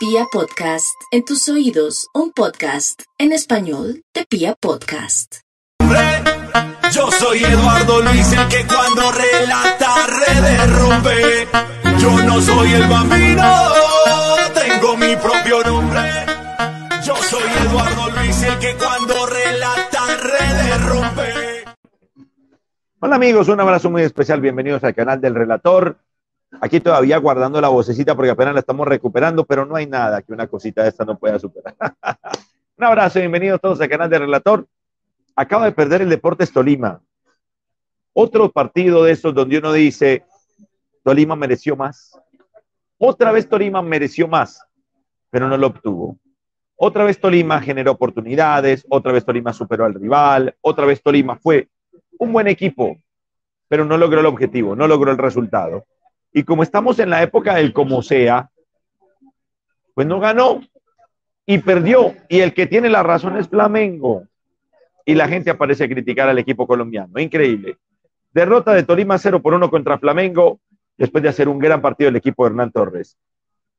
Pia Podcast, en tus oídos, un podcast en español de Pia Podcast. Yo soy Eduardo Luis, el que cuando relata rompe. Yo no soy el bambino, tengo mi propio nombre. Yo soy Eduardo Luis, el que cuando relata rompe. Hola amigos, un abrazo muy especial, bienvenidos al canal del relator. Aquí todavía guardando la vocecita porque apenas la estamos recuperando, pero no hay nada que una cosita de esta no pueda superar. Un abrazo, bienvenidos todos al canal de Relator. Acaba de perder el Deportes Tolima. Otro partido de esos donde uno dice, Tolima mereció más. Otra vez Tolima mereció más, pero no lo obtuvo. Otra vez Tolima generó oportunidades, otra vez Tolima superó al rival, otra vez Tolima fue un buen equipo, pero no logró el objetivo, no logró el resultado. Y como estamos en la época del como sea, pues no ganó y perdió. Y el que tiene la razón es Flamengo. Y la gente aparece a criticar al equipo colombiano. Increíble. Derrota de Tolima 0 por 1 contra Flamengo después de hacer un gran partido el equipo de Hernán Torres.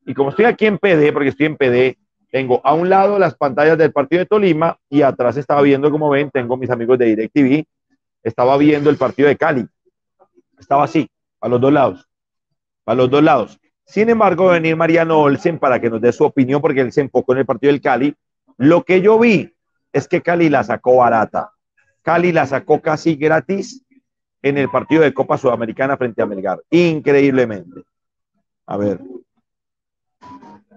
Y como estoy aquí en PD, porque estoy en PD, tengo a un lado las pantallas del partido de Tolima y atrás estaba viendo, como ven, tengo mis amigos de DirecTV, estaba viendo el partido de Cali. Estaba así, a los dos lados a los dos lados. Sin embargo, venir Mariano Olsen para que nos dé su opinión, porque él se enfocó en el partido del Cali. Lo que yo vi es que Cali la sacó barata. Cali la sacó casi gratis en el partido de Copa Sudamericana frente a Melgar. Increíblemente. A ver.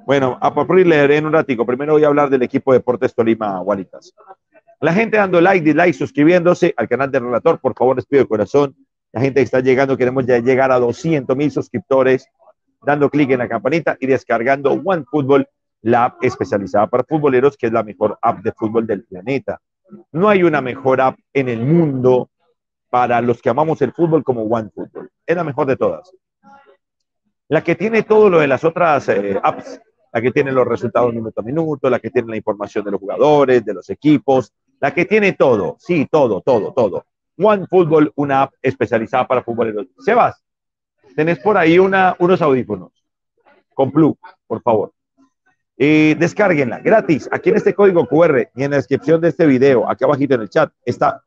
Bueno, a partir leeré en un ratico. Primero voy a hablar del equipo de Deportes Tolima, Guaritas. La gente dando like, dislike, suscribiéndose al canal del relator. Por favor, les pido de corazón la gente está llegando, queremos ya llegar a 200 mil suscriptores, dando clic en la campanita y descargando OneFootball, la app especializada para futboleros, que es la mejor app de fútbol del planeta. No hay una mejor app en el mundo para los que amamos el fútbol como OneFootball. Es la mejor de todas. La que tiene todo lo de las otras eh, apps, la que tiene los resultados minuto a minuto, la que tiene la información de los jugadores, de los equipos, la que tiene todo, sí, todo, todo, todo. One Football, una app especializada para futboleros. Sebas, tenés por ahí una, unos audífonos con Blue, por favor. Eh, descárguenla gratis aquí en este código QR y en la descripción de este video, aquí abajito en el chat, está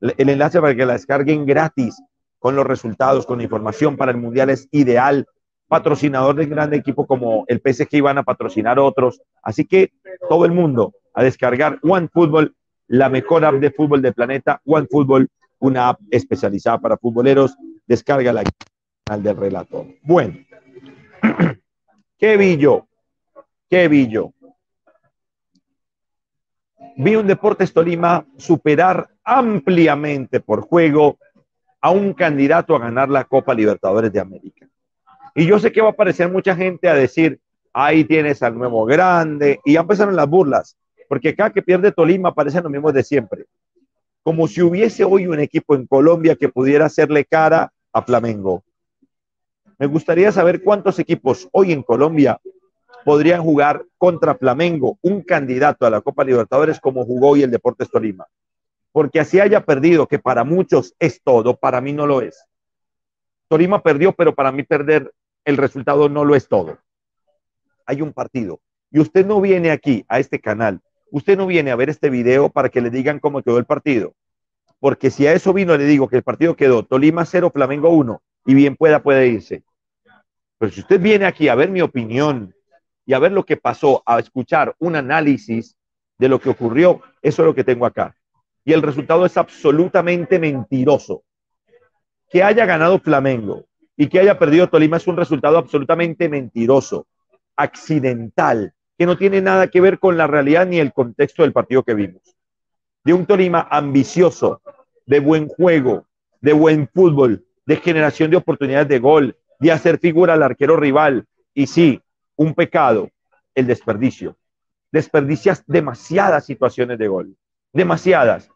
el enlace para que la descarguen gratis con los resultados, con información para el Mundial es ideal. Patrocinador de gran equipo como el PSG iban a patrocinar otros. Así que todo el mundo a descargar One Football, la mejor app de fútbol del planeta, One Football una app especializada para futboleros. Descárgala al del relato. Bueno, ¿qué vi yo? ¿Qué vi yo? Vi un Deportes Tolima superar ampliamente por juego a un candidato a ganar la Copa Libertadores de América. Y yo sé que va a aparecer mucha gente a decir, ahí tienes al nuevo grande, y ya empezaron las burlas, porque cada que pierde Tolima aparecen los mismos de siempre como si hubiese hoy un equipo en Colombia que pudiera hacerle cara a Flamengo. Me gustaría saber cuántos equipos hoy en Colombia podrían jugar contra Flamengo, un candidato a la Copa Libertadores como jugó hoy el Deportes Tolima. Porque así haya perdido, que para muchos es todo, para mí no lo es. Tolima perdió, pero para mí perder el resultado no lo es todo. Hay un partido. Y usted no viene aquí a este canal usted no viene a ver este video para que le digan cómo quedó el partido. Porque si a eso vino, le digo que el partido quedó Tolima 0, Flamengo 1, y bien pueda, puede irse. Pero si usted viene aquí a ver mi opinión y a ver lo que pasó, a escuchar un análisis de lo que ocurrió, eso es lo que tengo acá. Y el resultado es absolutamente mentiroso. Que haya ganado Flamengo y que haya perdido Tolima es un resultado absolutamente mentiroso, accidental, que no tiene nada que ver con la realidad ni el contexto del partido que vimos. De un Tolima ambicioso, de buen juego, de buen fútbol, de generación de oportunidades de gol, de hacer figura al arquero rival. Y sí, un pecado, el desperdicio. Desperdicias demasiadas situaciones de gol, demasiadas.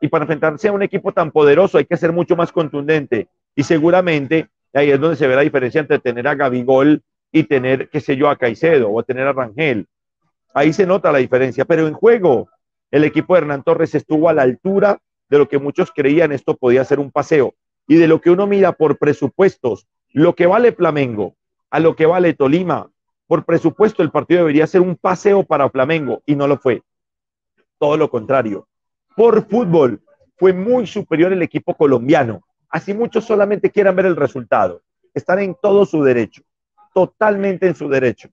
Y para enfrentarse a un equipo tan poderoso hay que ser mucho más contundente. Y seguramente ahí es donde se ve la diferencia entre tener a Gabigol y tener, qué sé yo, a Caicedo o tener a Rangel. Ahí se nota la diferencia, pero en juego el equipo de Hernán Torres estuvo a la altura de lo que muchos creían esto podía ser un paseo y de lo que uno mira por presupuestos, lo que vale Flamengo, a lo que vale Tolima, Por presupuesto, el partido debería ser un paseo para Flamengo y no lo fue. Todo lo contrario. Por fútbol, fue muy superior el equipo colombiano. Así muchos solamente quieran ver el resultado. Están en todo su derecho, totalmente en su derecho.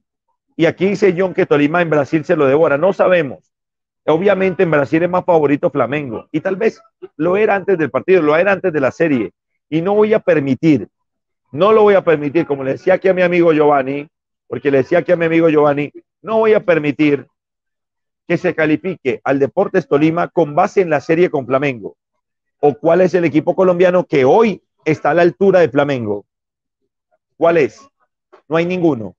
Y aquí dice John que Tolima en Brasil se lo devora. No sabemos. Obviamente en Brasil es más favorito Flamengo. Y tal vez lo era antes del partido, lo era antes de la serie. Y no voy a permitir, no lo voy a permitir, como le decía aquí a mi amigo Giovanni, porque le decía aquí a mi amigo Giovanni, no voy a permitir que se califique al Deportes Tolima con base en la serie con Flamengo. ¿O cuál es el equipo colombiano que hoy está a la altura de Flamengo? ¿Cuál es? No hay ninguno.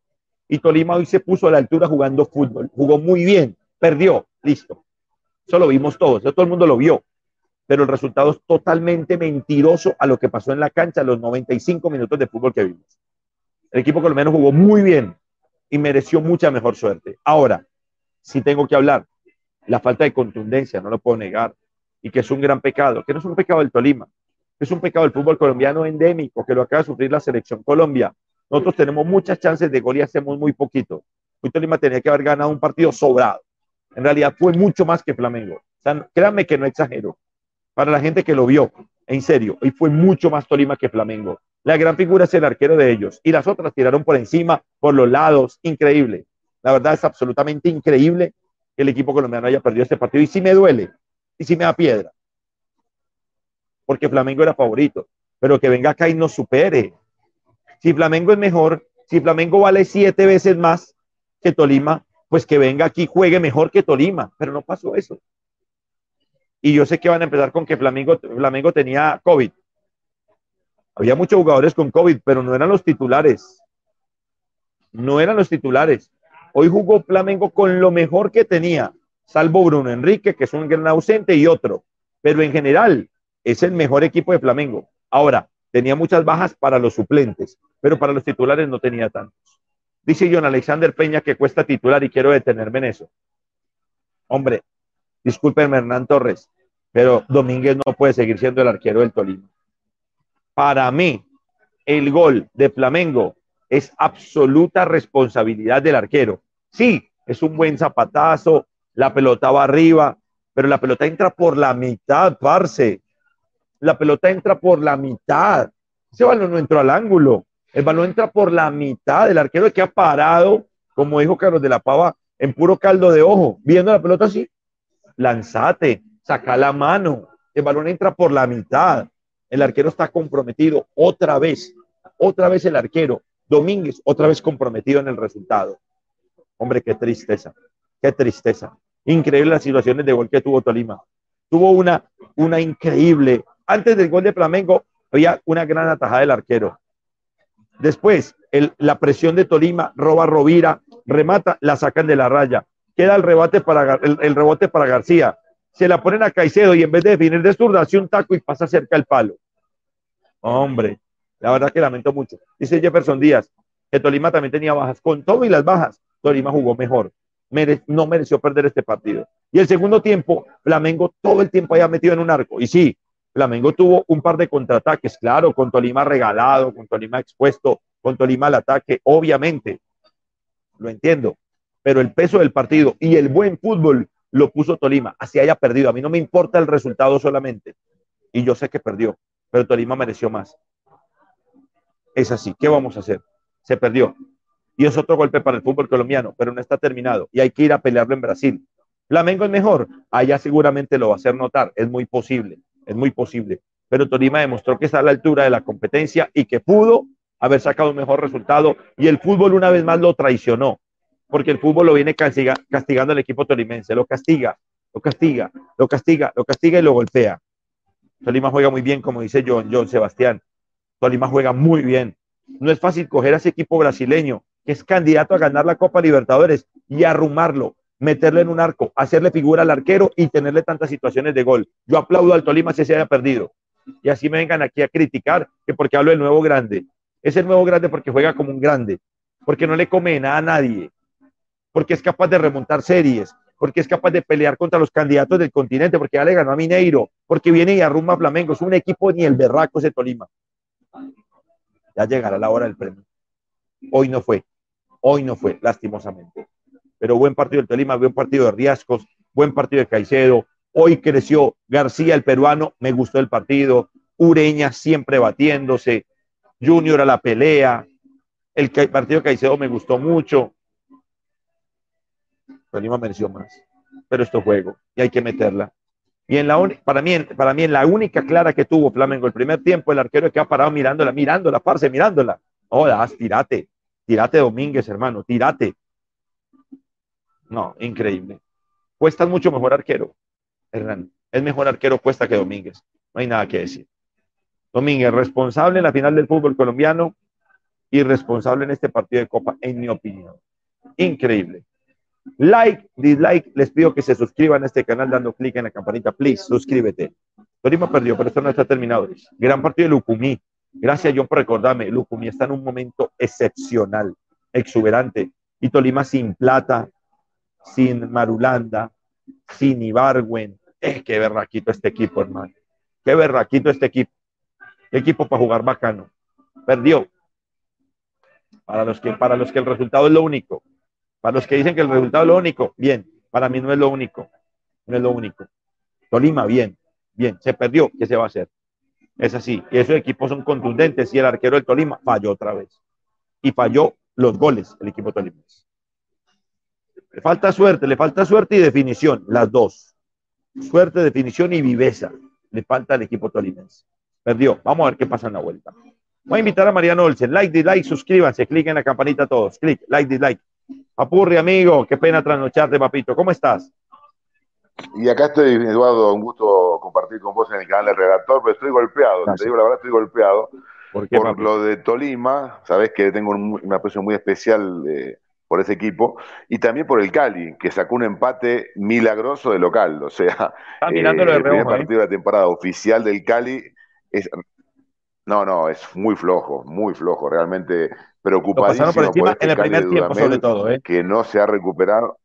Y Tolima hoy se puso a la altura jugando fútbol. Jugó muy bien, perdió, listo. Eso lo vimos todos, todo el mundo lo vio. Pero el resultado es totalmente mentiroso a lo que pasó en la cancha los 95 minutos de fútbol que vimos. El equipo colombiano jugó muy bien y mereció mucha mejor suerte. Ahora, si tengo que hablar, la falta de contundencia, no lo puedo negar, y que es un gran pecado, que no es un pecado del Tolima, es un pecado del fútbol colombiano endémico, que lo acaba de sufrir la selección Colombia. Nosotros tenemos muchas chances de gol y hacemos muy poquito. Hoy Tolima tenía que haber ganado un partido sobrado. En realidad fue mucho más que Flamengo. O sea, créanme que no exagero. Para la gente que lo vio, en serio, hoy fue mucho más Tolima que Flamengo. La gran figura es el arquero de ellos. Y las otras tiraron por encima, por los lados. Increíble. La verdad es absolutamente increíble que el equipo colombiano haya perdido este partido. Y sí me duele. Y sí me da piedra. Porque Flamengo era favorito. Pero que venga acá y nos supere. Si Flamengo es mejor, si Flamengo vale siete veces más que Tolima, pues que venga aquí, juegue mejor que Tolima. Pero no pasó eso. Y yo sé que van a empezar con que Flamengo, Flamengo tenía COVID. Había muchos jugadores con COVID, pero no eran los titulares. No eran los titulares. Hoy jugó Flamengo con lo mejor que tenía, salvo Bruno Enrique, que es un gran ausente, y otro. Pero en general, es el mejor equipo de Flamengo. Ahora, tenía muchas bajas para los suplentes, pero para los titulares no tenía tantos. Dice John Alexander Peña que cuesta titular y quiero detenerme en eso. Hombre, discúlpenme Hernán Torres, pero Domínguez no puede seguir siendo el arquero del Tolima. Para mí, el gol de Flamengo es absoluta responsabilidad del arquero. Sí, es un buen zapatazo, la pelota va arriba, pero la pelota entra por la mitad, parce. La pelota entra por la mitad. Ese balón no entró al ángulo. El balón entra por la mitad. El arquero que ha parado, como dijo Carlos de la Pava, en puro caldo de ojo, viendo la pelota así. Lanzate, saca la mano. El balón entra por la mitad. El arquero está comprometido otra vez. Otra vez el arquero. Domínguez, otra vez comprometido en el resultado. Hombre, qué tristeza. Qué tristeza. Increíble las situaciones de gol que tuvo Tolima. Tuvo una, una increíble. Antes del gol de Flamengo había una gran atajada del arquero. Después, la presión de Tolima, roba Rovira, remata, la sacan de la raya. Queda el, para, el, rebote para García. Se la ponen a Caicedo y en vez de definir de zurda, hace un taco y pasa cerca el palo. Hombre, la verdad que lamento mucho. Dice Jefferson Díaz que Tolima también tenía bajas. Con todo y las bajas, Tolima jugó mejor. no mereció perder este partido. Y el segundo tiempo, Flamengo todo el tiempo haya metido en un arco. Y sí, Flamengo tuvo un par de contraataques, claro, con Tolima regalado, con Tolima expuesto, con Tolima al ataque, obviamente. Lo entiendo. Pero el peso del partido y el buen fútbol lo puso Tolima. Así haya perdido. A mí no me importa el resultado solamente. Y yo sé que perdió, pero Tolima mereció más es así. ¿Qué vamos a hacer? Se perdió. Y es otro golpe para el fútbol colombiano, pero no está terminado. Y hay que ir a pelearlo en Brasil. Flamengo es mejor. Allá seguramente lo va a hacer notar. Es muy posible. Es muy posible. Pero Tolima demostró que está a la altura de la competencia y que pudo haber sacado un mejor resultado. Y el fútbol una vez más lo traicionó. Porque el fútbol lo viene castigando al equipo tolimense. Lo castiga, lo castiga, lo castiga, lo castiga y lo golpea. Tolima juega muy bien, como dice John, John Sebastián. Tolima juega muy bien. No es fácil coger a ese equipo brasileño que es candidato a ganar la Copa Libertadores y arrumarlo, meterle en un arco, hacerle figura al arquero y tenerle tantas situaciones de gol. Yo aplaudo al Tolima si se haya perdido. Y así me vengan aquí a criticar que porque hablo del nuevo grande. Es el nuevo grande porque juega como un grande, porque no le come nada a nadie, porque es capaz de remontar series, porque es capaz de pelear contra los candidatos del continente, porque ya le ganó a Mineiro, porque viene y arruma a Flamengo. Es un equipo ni el berraco ese Tolima. Ya llegará la hora del premio. Hoy no fue. Hoy no fue, lastimosamente. Pero buen partido del Tolima, buen partido de Riascos, buen partido de Caicedo. Hoy creció García, el peruano, me gustó el partido. Ureña siempre batiéndose. Junior a la pelea. El partido de Caicedo me gustó mucho. Tolima mereció más. Pero esto es juego y hay que meterla. Y en la para mí, para mí, en la única clara que tuvo Flamengo el primer tiempo, el arquero que ha parado mirándola, mirándola, parce, mirándola. Hola, tirate, tirate Domínguez, hermano, tirate. No, increíble. Cuesta mucho mejor arquero, Hernán. Es mejor arquero Cuesta que Domínguez. No hay nada que decir. Domínguez, responsable en la final del fútbol colombiano y responsable en este partido de Copa, en mi opinión. Increíble. Like, dislike, les pido que se suscriban a este canal dando clic en la campanita, please, suscríbete. Tolima perdió, pero esto no está terminado. Gran partido de Lucumí. Gracias, John, por recordarme. Lucumí está en un momento excepcional, exuberante. Y Tolima sin plata, sin Marulanda, sin Ibargüen. Eh, qué berraquito este equipo, hermano. Qué berraquito este equipo. equipo para jugar bacano. Perdió. Para los, que, para los que el resultado es lo único. Para los que dicen que el resultado es lo único, bien. Para mí no es lo único. No es lo único. Tolima, bien. Bien. Se perdió. ¿Qué se va a hacer? Es así. Esos equipos son contundentes. Y el arquero del Tolima falló otra vez. Y falló los goles el equipo Tolima. Le falta suerte, le falta suerte y definición, las dos. Suerte, definición y viveza. Le falta al equipo tolimense. Perdió. Vamos a ver qué pasa en la vuelta. Voy a invitar a Mariano Olsen. Like, dislike, suscríbanse, cliquen en la campanita todos. Clic, like, dislike. Papurri, amigo, qué pena trasnocharte, papito. ¿Cómo estás? Y acá estoy, Eduardo, un gusto compartir con vos en el canal del redactor, pero estoy golpeado, te digo la verdad, estoy golpeado por, lo de Tolima, sabés que tengo una aprecio muy especial de por ese equipo, y también por el Cali, que sacó un empate milagroso de local. O sea, eh, el primer ¿eh? partido de la temporada oficial del Cali es. No, no, es muy flojo, muy flojo, realmente preocupadísimo por, encima, este en el primer tiempo, sobre todo, ¿eh? que no se ha recuperado.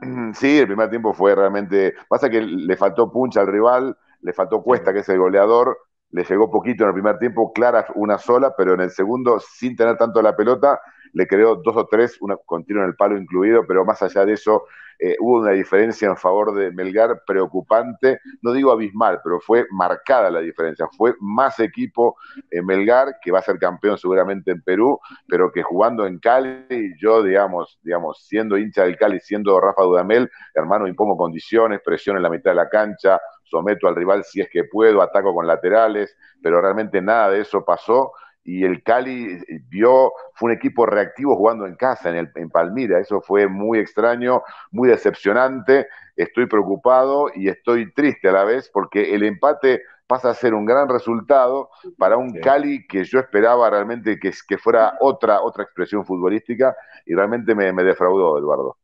Sí, el primer tiempo fue realmente. Pasa que le faltó puncha al rival, le faltó Cuesta, que es el goleador, le llegó poquito en el primer tiempo, clara una sola, pero en el segundo, sin tener tanto la pelota, le creó dos o tres, una continua en el palo incluido, pero más allá de eso, eh, hubo una diferencia en favor de Melgar preocupante, no digo abismal, pero fue marcada la diferencia. Fue más equipo en Melgar, que va a ser campeón seguramente en Perú, pero que jugando en Cali, yo, digamos, digamos siendo hincha del Cali, siendo Rafa Dudamel, hermano, impongo condiciones, presión en la mitad de la cancha, someto al rival si es que puedo, ataco con laterales, pero realmente nada de eso pasó y el Cali vio, fue un equipo reactivo jugando en casa, en, el, en Palmira. Eso fue muy extraño, muy decepcionante. Estoy preocupado y estoy triste a la vez porque el empate pasa a ser un gran resultado para un Cali que yo esperaba realmente que, que fuera otra, otra expresión futbolística y realmente me, me defraudó, Eduardo.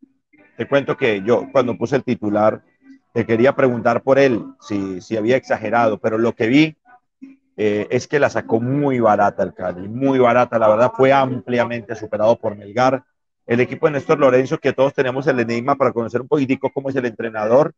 Te cuento que yo cuando puse el titular te quería preguntar por él si, si había exagerado, pero lo que vi eh, es que la sacó muy barata el Cali, muy barata, la verdad fue ampliamente superado por Melgar. El equipo de Néstor Lorenzo, que todos tenemos el enigma para conocer un poquitico cómo es el entrenador,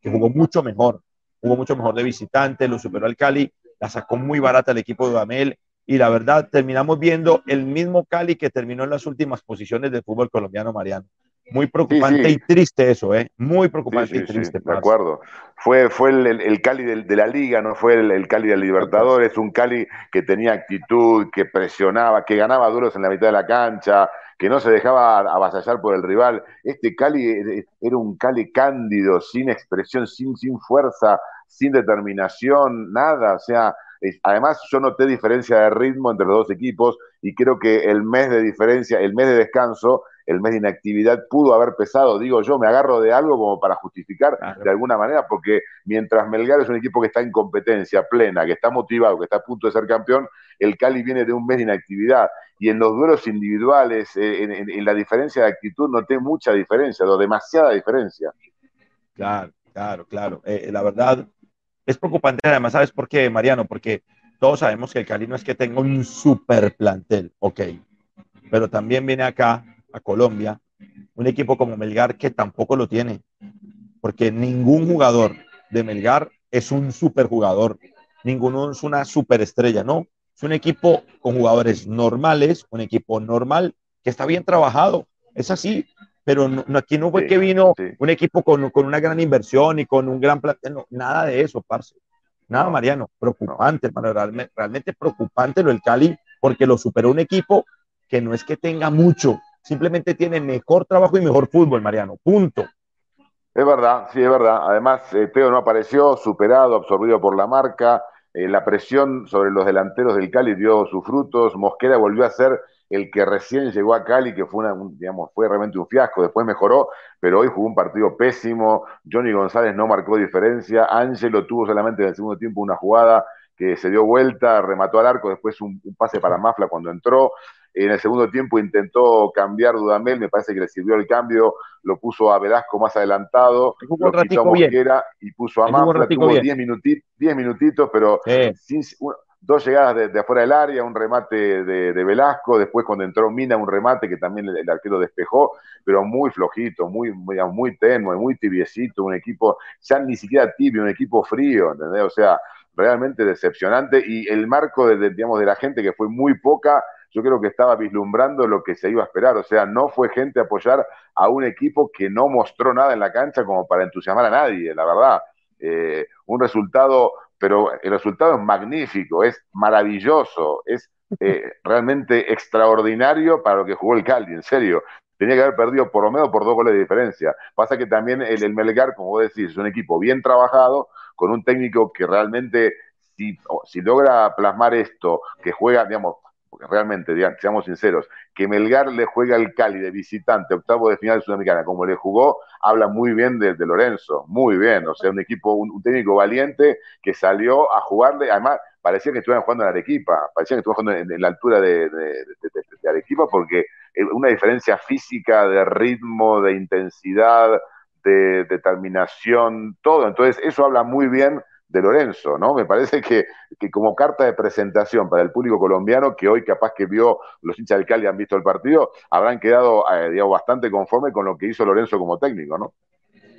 que jugó mucho mejor, jugó mucho mejor de visitante, lo superó al Cali, la sacó muy barata el equipo de Amel y la verdad terminamos viendo el mismo Cali que terminó en las últimas posiciones del fútbol colombiano, Mariano. Muy preocupante y triste eso, ¿eh? Muy preocupante y triste. de acuerdo. Fue, fue el, Cali de, la liga, no fue el, Cali del Libertadores, un Cali que tenía actitud, que presionaba, que ganaba duros en la mitad de la cancha, que no se dejaba avasallar por el rival. Este Cali e, e, era un Cali cándido, sin expresión, sin, sin fuerza, sin determinación, nada. O sea, además yo noté diferencia de ritmo entre los dos equipos y creo que el mes de diferencia, el mes de descanso, el mes de inactividad pudo haber pesado, digo yo, me agarro de algo como para justificar de alguna manera, porque mientras Melgar es un equipo que está en competencia plena, que está motivado, que está a punto de ser campeón, el Cali viene de un mes de inactividad. Y en los duelos individuales, eh, en, la diferencia de actitud, noté mucha diferencia, o demasiada diferencia. Claro, claro, claro. Eh, la verdad es preocupante, además, ¿sabes por qué, Mariano? Porque todos sabemos que el Cali no es que tenga un super plantel, ok, pero también viene acá a Colombia, un equipo como Melgar que tampoco lo tiene, porque ningún jugador de Melgar es un superjugador, ninguno es una superestrella, no, es un equipo con jugadores normales, un equipo normal que está bien trabajado. Es así, pero no, aquí no fue que vino un equipo con, con, una gran inversión y con un gran plantel, nada de eso, parce. Nada, Mariano, preocupante, realmente, realmente preocupante lo del Cali, porque lo superó un equipo que no es que tenga mucho, simplemente tiene mejor trabajo y mejor fútbol, Mariano, punto. Es verdad, sí, es verdad. Además, eh, Teo no apareció, superado, absorbido por la marca. Eh, la presión sobre los delanteros del Cali dio sus frutos. Mosquera volvió a ser el que recién llegó a Cali, que fue, una, digamos, fue realmente un fiasco, después mejoró, pero hoy jugó un partido pésimo. Johnny González no marcó diferencia. Ángelo tuvo solamente en el segundo tiempo una jugada que se dio vuelta, remató al arco, después un, un pase para Mafla cuando entró. En el segundo tiempo intentó cambiar Dudamel, me parece que le sirvió el cambio, lo puso a Velasco más adelantado, lo quitó a Mosquera y puso a Mafla, tuvo 10 minutitos, minutitos, pero sin, dos llegadas de, afuera del área, un remate de, Velasco, después cuando entró Mina, un remate que también el, arquero despejó, pero muy flojito, muy, muy, muy tenue, muy tibiecito, un equipo, ya ni siquiera tibio, un equipo frío, ¿entendés? O sea, realmente decepcionante y el marco de, digamos, de la gente que fue muy poca, yo creo que estaba vislumbrando lo que se iba a esperar. O sea, no fue gente a apoyar a un equipo que no mostró nada en la cancha como para entusiasmar a nadie, la verdad. Eh, un resultado, pero el resultado es magnífico, es maravilloso, es eh, realmente extraordinario para lo que jugó el Cali, en serio. Tenía que haber perdido por lo menos por dos goles de diferencia. Pasa que también el, el Melgar, como vos decís, es un equipo bien trabajado, con un técnico que realmente, si, si logra plasmar esto, que juega, digamos, porque realmente, seamos sinceros, que Melgar le juega al Cali de visitante, octavo de final de Sudamericana, como le jugó, habla muy bien de, Lorenzo, muy bien, o sea, un equipo, un, técnico valiente que salió a jugarle, además parecía que estuvieran jugando en Arequipa, parecía que estuvieran jugando en, la altura de, Arequipa, porque una diferencia física, de ritmo, de intensidad, de determinación, todo, entonces eso habla muy bien de Lorenzo, ¿no? Me parece que, como carta de presentación para el público colombiano, que hoy capaz que vio los hinchas del Cali han visto el partido, habrán quedado, eh, digamos, bastante conforme con lo que hizo Lorenzo como técnico, ¿no?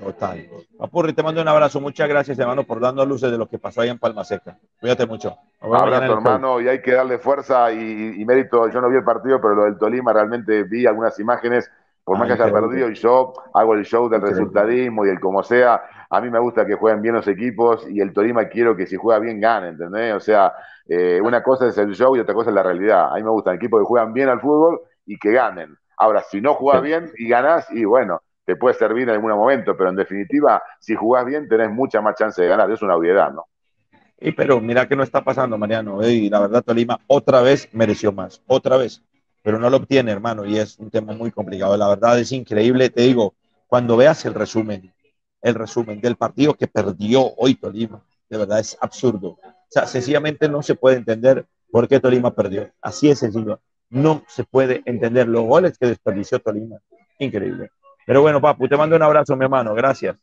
Total. Apurri, te mando un abrazo. Muchas gracias, hermano, por darnos luces de lo que pasó ahí en Palma Seca. Cuídate mucho. Abrazo, hermano, y hay que darle fuerza y, y, mérito. Yo no vi el partido, pero lo del Tolima realmente vi algunas imágenes por más que haya perdido, y yo hago el show del resultadismo y el como sea, a mí me gusta que jueguen bien los equipos y el Tolima quiero que si juega bien gane, ¿entendés? O sea, eh, una cosa es el show y otra cosa es la realidad. A mí me gustan equipos que juegan bien al fútbol y que ganen. Ahora, si no juegas bien y ganás, y bueno, te puede servir en algún momento, pero en definitiva, si jugás bien, tenés mucha más chance de ganar. Es una obviedad, ¿no? Y pero mira que no está pasando, Mariano. Y la verdad, Tolima otra vez mereció más. Otra vez pero no lo obtiene, hermano, y es un tema muy complicado. La verdad es increíble, te digo, cuando veas el resumen, el resumen del partido que perdió hoy Tolima, de verdad es absurdo. O sea, sencillamente no se puede entender por qué Tolima perdió. Así es sencillo. No se puede entender los goles que desperdició Tolima. Increíble. Pero bueno, papu, te mando un abrazo, mi hermano. Gracias.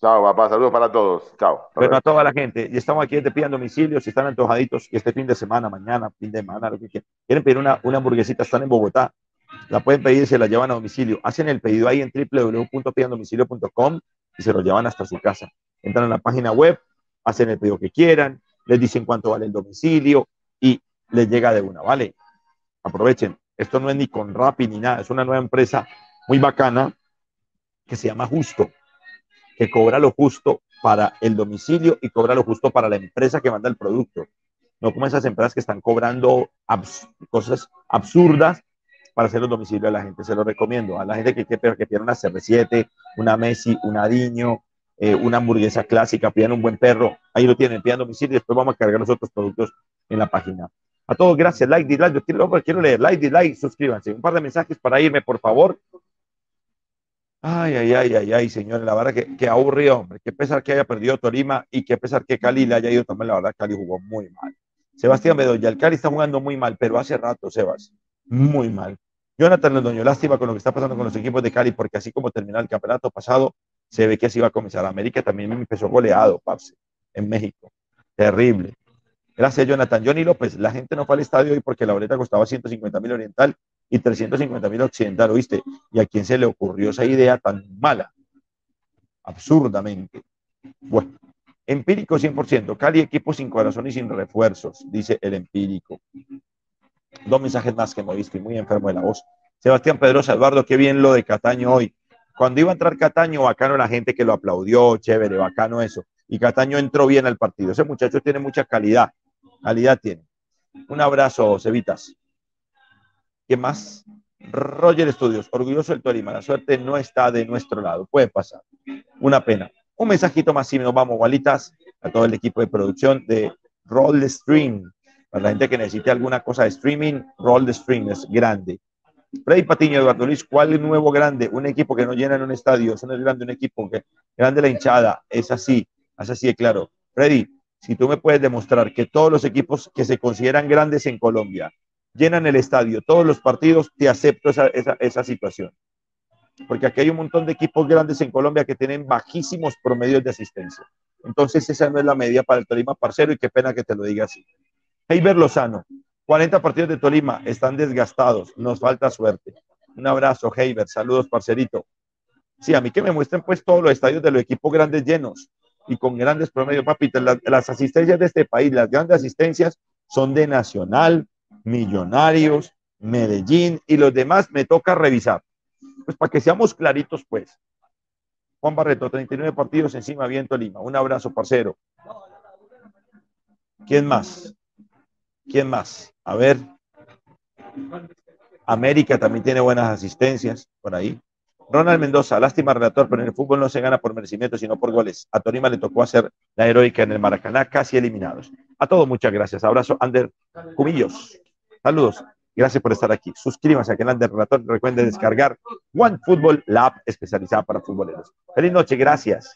Chao, papá. Saludos para todos. Chao. Pero a toda la gente. Y estamos aquí te pidan domicilio. Si están antojaditos y este fin de semana, mañana, fin de semana, lo que quieran. Quieren pedir una, una hamburguesita, están en Bogotá. La pueden pedir y se la llevan a domicilio. Hacen el pedido ahí en www.pidandomicilio.com y se lo llevan hasta su casa. Entran a la página web, hacen el pedido que quieran, les dicen cuánto vale el domicilio y les llega de una, ¿vale? Aprovechen. Esto no es ni con Rappi ni nada. Es una nueva empresa muy bacana que se llama Justo que cobra lo justo para el domicilio y cobra lo justo para la empresa que manda el producto. No como esas empresas que están cobrando cosas absurdas para hacer los domicilios a la gente. Se lo recomiendo. A la gente que, que, que pida una CR7, una Messi, una Diño, eh, una hamburguesa clásica, pidan un buen perro. Ahí lo tienen, pidan domicilio y después vamos a cargar los otros productos en la página. A todos, gracias. Like, dislike. Yo quiero, quiero leer. Like, dislike, suscríbanse. Un par de mensajes para irme, por favor. Ay, ay, ay, ay, ay, señores, la verdad que, que aburrido, hombre. Que pesar que haya perdido Tolima y que pesar que Cali le haya ido también, la verdad, Cali jugó muy mal. Sebastián Bedoya, el Cali está jugando muy mal, pero hace rato, Sebas, muy mal. Jonathan Londoño, lástima con lo que está pasando con los equipos de Cali, porque así como terminó el campeonato pasado, se ve que así va a comenzar. América también empezó goleado, parce, en México. Terrible. Gracias, Jonathan. Johnny López, la gente no fue al estadio hoy porque la boleta costaba 150 mil oriental y 350 mil occidental, ¿oíste? ¿Y a quién se le ocurrió esa idea tan mala? Absurdamente. Bueno, empírico 100%, Cali equipo sin corazón y sin refuerzos, dice el empírico. Dos mensajes más que me y muy enfermo de la voz. Sebastián Pedrosa, Eduardo, qué bien lo de Cataño hoy. Cuando iba a entrar Cataño, bacano la gente que lo aplaudió, chévere, bacano eso. Y Cataño entró bien al partido. Ese muchacho tiene mucha calidad. Calidad tiene. Un abrazo, Cevitas. ¿Qué más? Roger Estudios, orgulloso del Tolima. La suerte no está de nuestro lado. Puede pasar. Una pena. Un mensajito más y nos vamos, balitas, a todo el equipo de producción de Roll Stream. Para la gente que necesite alguna cosa de streaming, Roll the Stream es grande. Freddy Patiño, Eduardo Luis, ¿cuál es nuevo grande? Un equipo que no llena en un estadio, eso no es grande, un equipo que grande la hinchada, es así, es así de claro. Freddy, si tú me puedes demostrar que todos los equipos que se consideran grandes en Colombia llenan el estadio, todos los partidos, te acepto esa, esa, esa situación. Porque aquí hay un montón de equipos grandes en Colombia que tienen bajísimos promedios de asistencia. Entonces esa no es la medida para el Tolima, parcero, y qué pena que te lo diga así. Heiber Lozano, 40 partidos de Tolima están desgastados, nos falta suerte. Un abrazo, Heiber, saludos, parcerito. Sí, a mí que me muestren pues todos los estadios de los equipos grandes llenos y con grandes promedios, papita. Las, las asistencias de este país, las grandes asistencias son de Nacional, Millonarios, Medellín y los demás me toca revisar. Pues para que seamos claritos, pues. Juan Barreto, 39 partidos encima, bien Tolima. Un abrazo, parcero. ¿Quién más? ¿Quién más? A ver. América también tiene buenas asistencias por ahí. Ronald Mendoza, lástima relator, pero en el fútbol no se gana por merecimiento, sino por goles. A Tolima le tocó hacer la heroica en el Maracaná, casi eliminados. A todos, muchas gracias. Abrazo, Ander Cumillos. Saludos. Gracias por estar aquí. Suscríbanse a Canal de Relator. Recuerden descargar One Football, la app especializada para futboleros. Feliz noche. Gracias.